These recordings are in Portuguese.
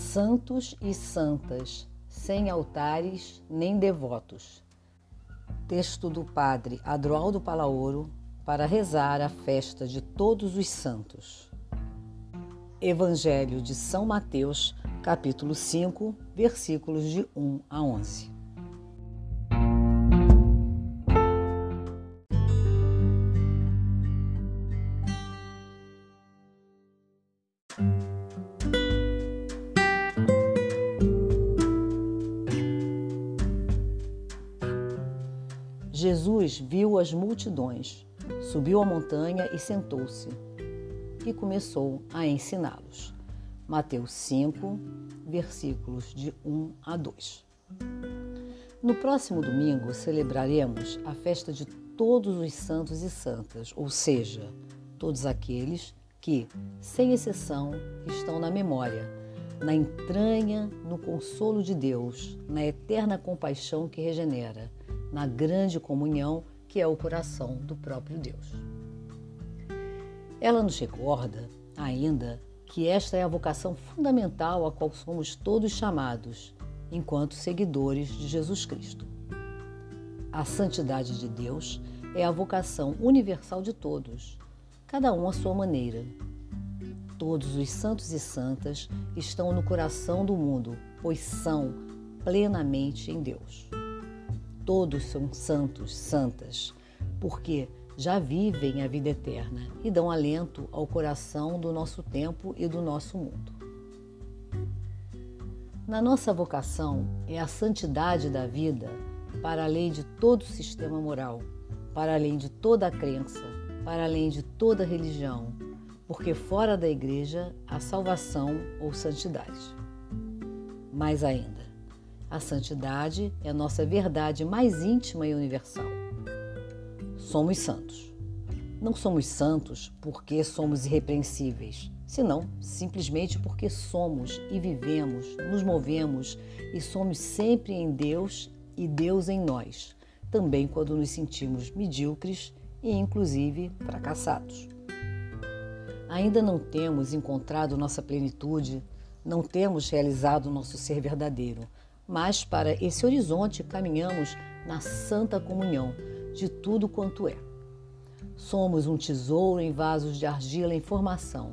Santos e santas, sem altares nem devotos. Texto do Padre Adroaldo Palaoro para rezar a festa de todos os santos. Evangelho de São Mateus, capítulo 5, versículos de 1 a 11. Viu as multidões, subiu a montanha e sentou-se, e começou a ensiná-los. Mateus 5, versículos de 1 a 2. No próximo domingo celebraremos a festa de todos os santos e santas, ou seja, todos aqueles que, sem exceção, estão na memória, na entranha, no consolo de Deus, na eterna compaixão que regenera na grande comunhão que é o coração do próprio Deus. Ela nos recorda ainda que esta é a vocação fundamental a qual somos todos chamados enquanto seguidores de Jesus Cristo. A santidade de Deus é a vocação universal de todos, cada um à sua maneira. Todos os santos e santas estão no coração do mundo, pois são plenamente em Deus todos são santos, santas, porque já vivem a vida eterna e dão alento ao coração do nosso tempo e do nosso mundo. Na nossa vocação é a santidade da vida para além de todo sistema moral, para além de toda a crença, para além de toda religião, porque fora da igreja há salvação ou santidade. Mais ainda, a santidade é a nossa verdade mais íntima e universal. Somos santos. Não somos santos porque somos irrepreensíveis, senão simplesmente porque somos e vivemos, nos movemos e somos sempre em Deus e Deus em nós, também quando nos sentimos medíocres e inclusive fracassados. Ainda não temos encontrado nossa plenitude, não temos realizado nosso ser verdadeiro, mas para esse horizonte caminhamos na santa comunhão de tudo quanto é. Somos um tesouro em vasos de argila em formação,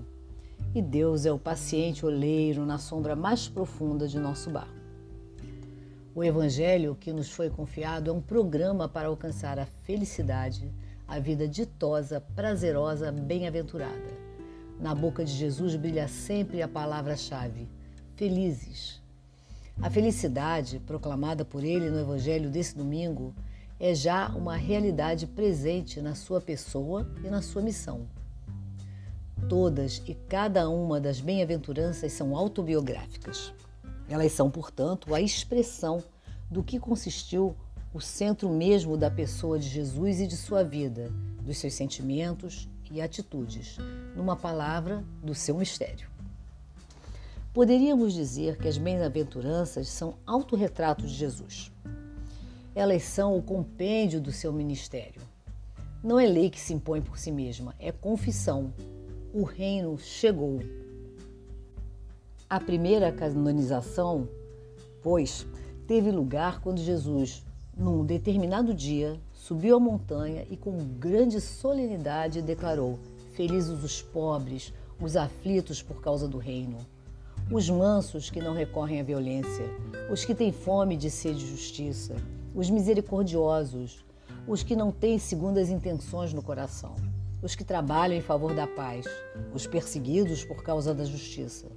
e Deus é o paciente oleiro na sombra mais profunda de nosso bar. O Evangelho que nos foi confiado é um programa para alcançar a felicidade, a vida ditosa, prazerosa, bem-aventurada. Na boca de Jesus brilha sempre a palavra-chave: felizes. A felicidade proclamada por ele no Evangelho desse domingo é já uma realidade presente na sua pessoa e na sua missão. Todas e cada uma das bem-aventuranças são autobiográficas. Elas são, portanto, a expressão do que consistiu o centro mesmo da pessoa de Jesus e de sua vida, dos seus sentimentos e atitudes, numa palavra, do seu mistério. Poderíamos dizer que as bem-aventuranças são autorretratos de Jesus. Elas são o compêndio do seu ministério. Não é lei que se impõe por si mesma, é confissão. O reino chegou. A primeira canonização, pois, teve lugar quando Jesus, num determinado dia, subiu a montanha e com grande solenidade declarou: Felizes os pobres, os aflitos por causa do reino os mansos que não recorrem à violência, os que têm fome de sede de justiça, os misericordiosos, os que não têm segundas intenções no coração, os que trabalham em favor da paz, os perseguidos por causa da justiça.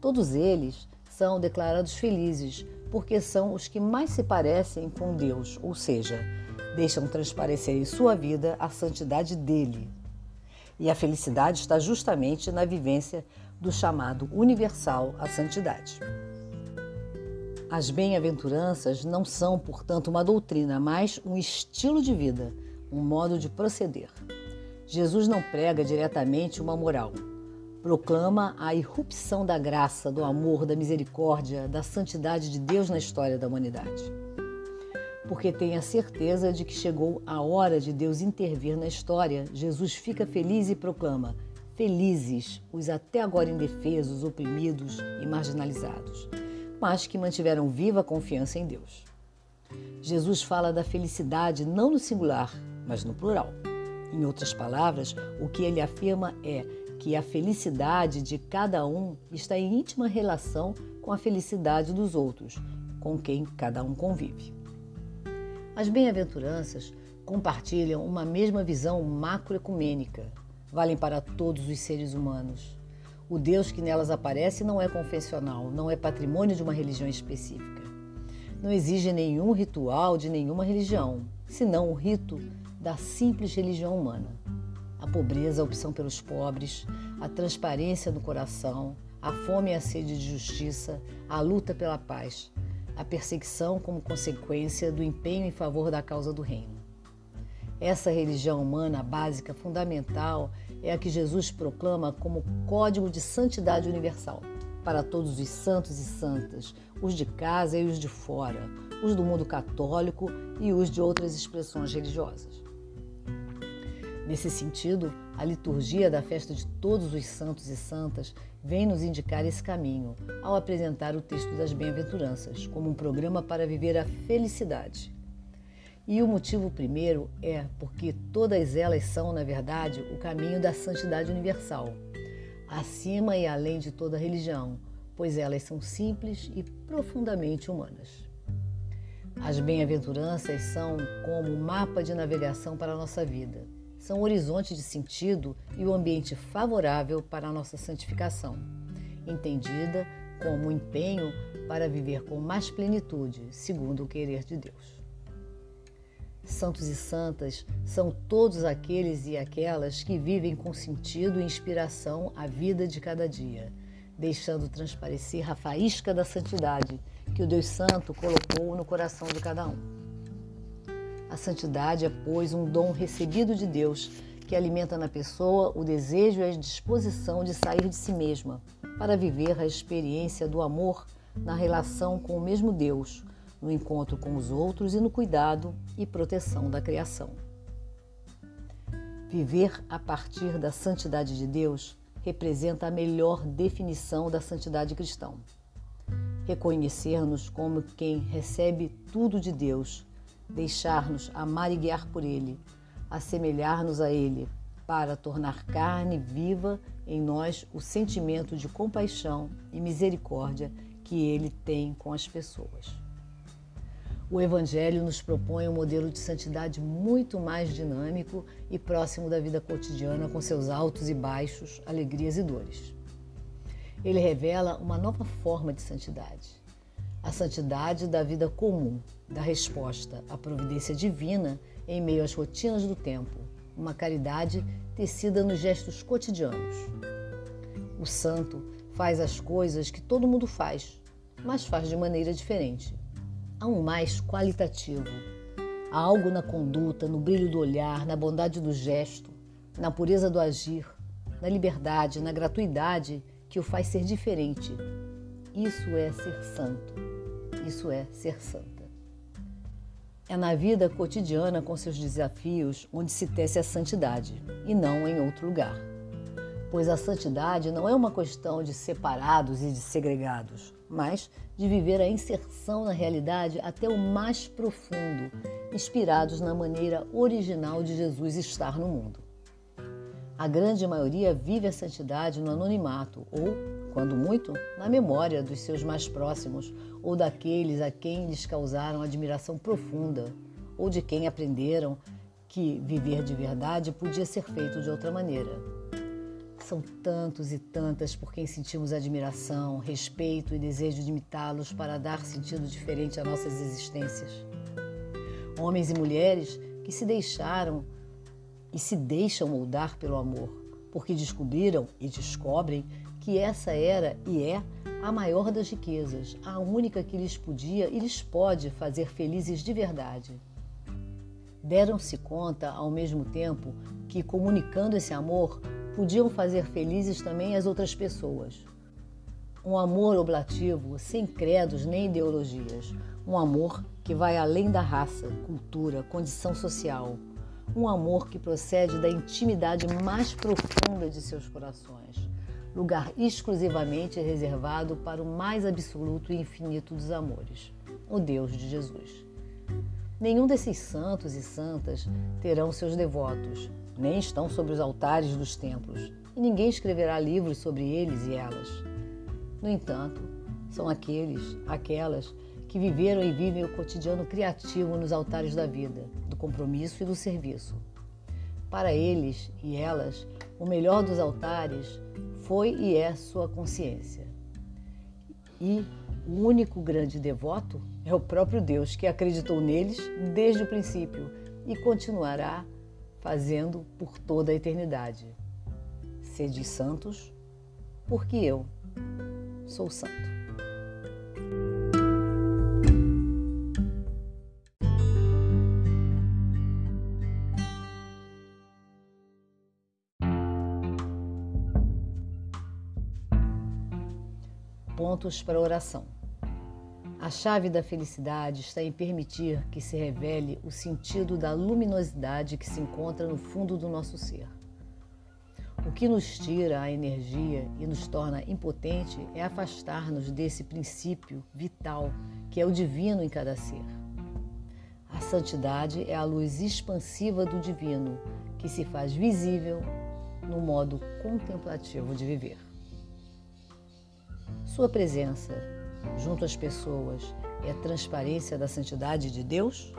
Todos eles são declarados felizes porque são os que mais se parecem com Deus, ou seja, deixam transparecer em sua vida a santidade dele. E a felicidade está justamente na vivência do chamado universal à santidade. As bem-aventuranças não são, portanto, uma doutrina, mas um estilo de vida, um modo de proceder. Jesus não prega diretamente uma moral. Proclama a irrupção da graça, do amor, da misericórdia, da santidade de Deus na história da humanidade. Porque tem a certeza de que chegou a hora de Deus intervir na história, Jesus fica feliz e proclama: felizes os até agora indefesos, oprimidos e marginalizados, mas que mantiveram viva a confiança em Deus. Jesus fala da felicidade não no singular, mas no plural. Em outras palavras, o que ele afirma é que a felicidade de cada um está em íntima relação com a felicidade dos outros, com quem cada um convive. As bem-aventuranças compartilham uma mesma visão macroecumênica, valem para todos os seres humanos. O Deus que nelas aparece não é confessional, não é patrimônio de uma religião específica. Não exige nenhum ritual de nenhuma religião, senão o rito da simples religião humana. A pobreza, a opção pelos pobres, a transparência no coração, a fome e a sede de justiça, a luta pela paz, a perseguição como consequência do empenho em favor da causa do reino. Essa religião humana básica, fundamental, é a que Jesus proclama como código de santidade universal para todos os santos e santas, os de casa e os de fora, os do mundo católico e os de outras expressões religiosas. Nesse sentido, a liturgia da festa de todos os santos e santas vem nos indicar esse caminho ao apresentar o texto das bem-aventuranças como um programa para viver a felicidade. E o motivo primeiro é porque todas elas são, na verdade, o caminho da santidade universal, acima e além de toda religião, pois elas são simples e profundamente humanas. As bem-aventuranças são como um mapa de navegação para a nossa vida. São horizonte de sentido e o ambiente favorável para a nossa santificação, entendida como um empenho para viver com mais plenitude, segundo o querer de Deus. Santos e santas são todos aqueles e aquelas que vivem com sentido e inspiração a vida de cada dia, deixando transparecer a faísca da santidade que o Deus Santo colocou no coração de cada um. A santidade é, pois, um dom recebido de Deus que alimenta na pessoa o desejo e a disposição de sair de si mesma para viver a experiência do amor na relação com o mesmo Deus no encontro com os outros e no cuidado e proteção da criação. Viver a partir da santidade de Deus representa a melhor definição da santidade cristã. Reconhecer-nos como quem recebe tudo de Deus, deixar-nos amar e guiar por Ele, assemelhar-nos a Ele, para tornar carne viva em nós o sentimento de compaixão e misericórdia que Ele tem com as pessoas. O Evangelho nos propõe um modelo de santidade muito mais dinâmico e próximo da vida cotidiana, com seus altos e baixos, alegrias e dores. Ele revela uma nova forma de santidade. A santidade da vida comum, da resposta à providência divina em meio às rotinas do tempo, uma caridade tecida nos gestos cotidianos. O santo faz as coisas que todo mundo faz, mas faz de maneira diferente há um mais qualitativo. Há algo na conduta, no brilho do olhar, na bondade do gesto, na pureza do agir, na liberdade, na gratuidade que o faz ser diferente. Isso é ser santo. Isso é ser santa. É na vida cotidiana com seus desafios onde se tece a santidade e não em outro lugar. Pois a santidade não é uma questão de separados e de segregados, mas de viver a inserção na realidade até o mais profundo, inspirados na maneira original de Jesus estar no mundo. A grande maioria vive a santidade no anonimato ou, quando muito, na memória dos seus mais próximos ou daqueles a quem lhes causaram admiração profunda ou de quem aprenderam que viver de verdade podia ser feito de outra maneira. São tantos e tantas por quem sentimos admiração, respeito e desejo de imitá-los para dar sentido diferente a nossas existências. Homens e mulheres que se deixaram e se deixam moldar pelo amor, porque descobriram e descobrem que essa era e é a maior das riquezas, a única que lhes podia e lhes pode fazer felizes de verdade. Deram-se conta, ao mesmo tempo, que, comunicando esse amor, podiam fazer felizes também as outras pessoas. Um amor oblativo, sem credos nem ideologias. Um amor que vai além da raça, cultura, condição social. um amor que procede da intimidade mais profunda de seus corações, lugar exclusivamente reservado para o mais absoluto e infinito dos amores, o Deus de Jesus. Nenhum desses santos e santas terão seus devotos, nem estão sobre os altares dos templos, e ninguém escreverá livros sobre eles e elas. No entanto, são aqueles, aquelas que viveram e vivem o cotidiano criativo nos altares da vida, do compromisso e do serviço. Para eles e elas, o melhor dos altares foi e é sua consciência. E o único grande devoto é o próprio Deus que acreditou neles desde o princípio e continuará fazendo por toda a eternidade. Sede santos, porque eu sou santo. Pontos para oração. A chave da felicidade está em permitir que se revele o sentido da luminosidade que se encontra no fundo do nosso ser. O que nos tira a energia e nos torna impotente é afastar-nos desse princípio vital que é o divino em cada ser. A santidade é a luz expansiva do divino que se faz visível no modo contemplativo de viver. Sua presença junto às pessoas é a transparência da santidade de Deus?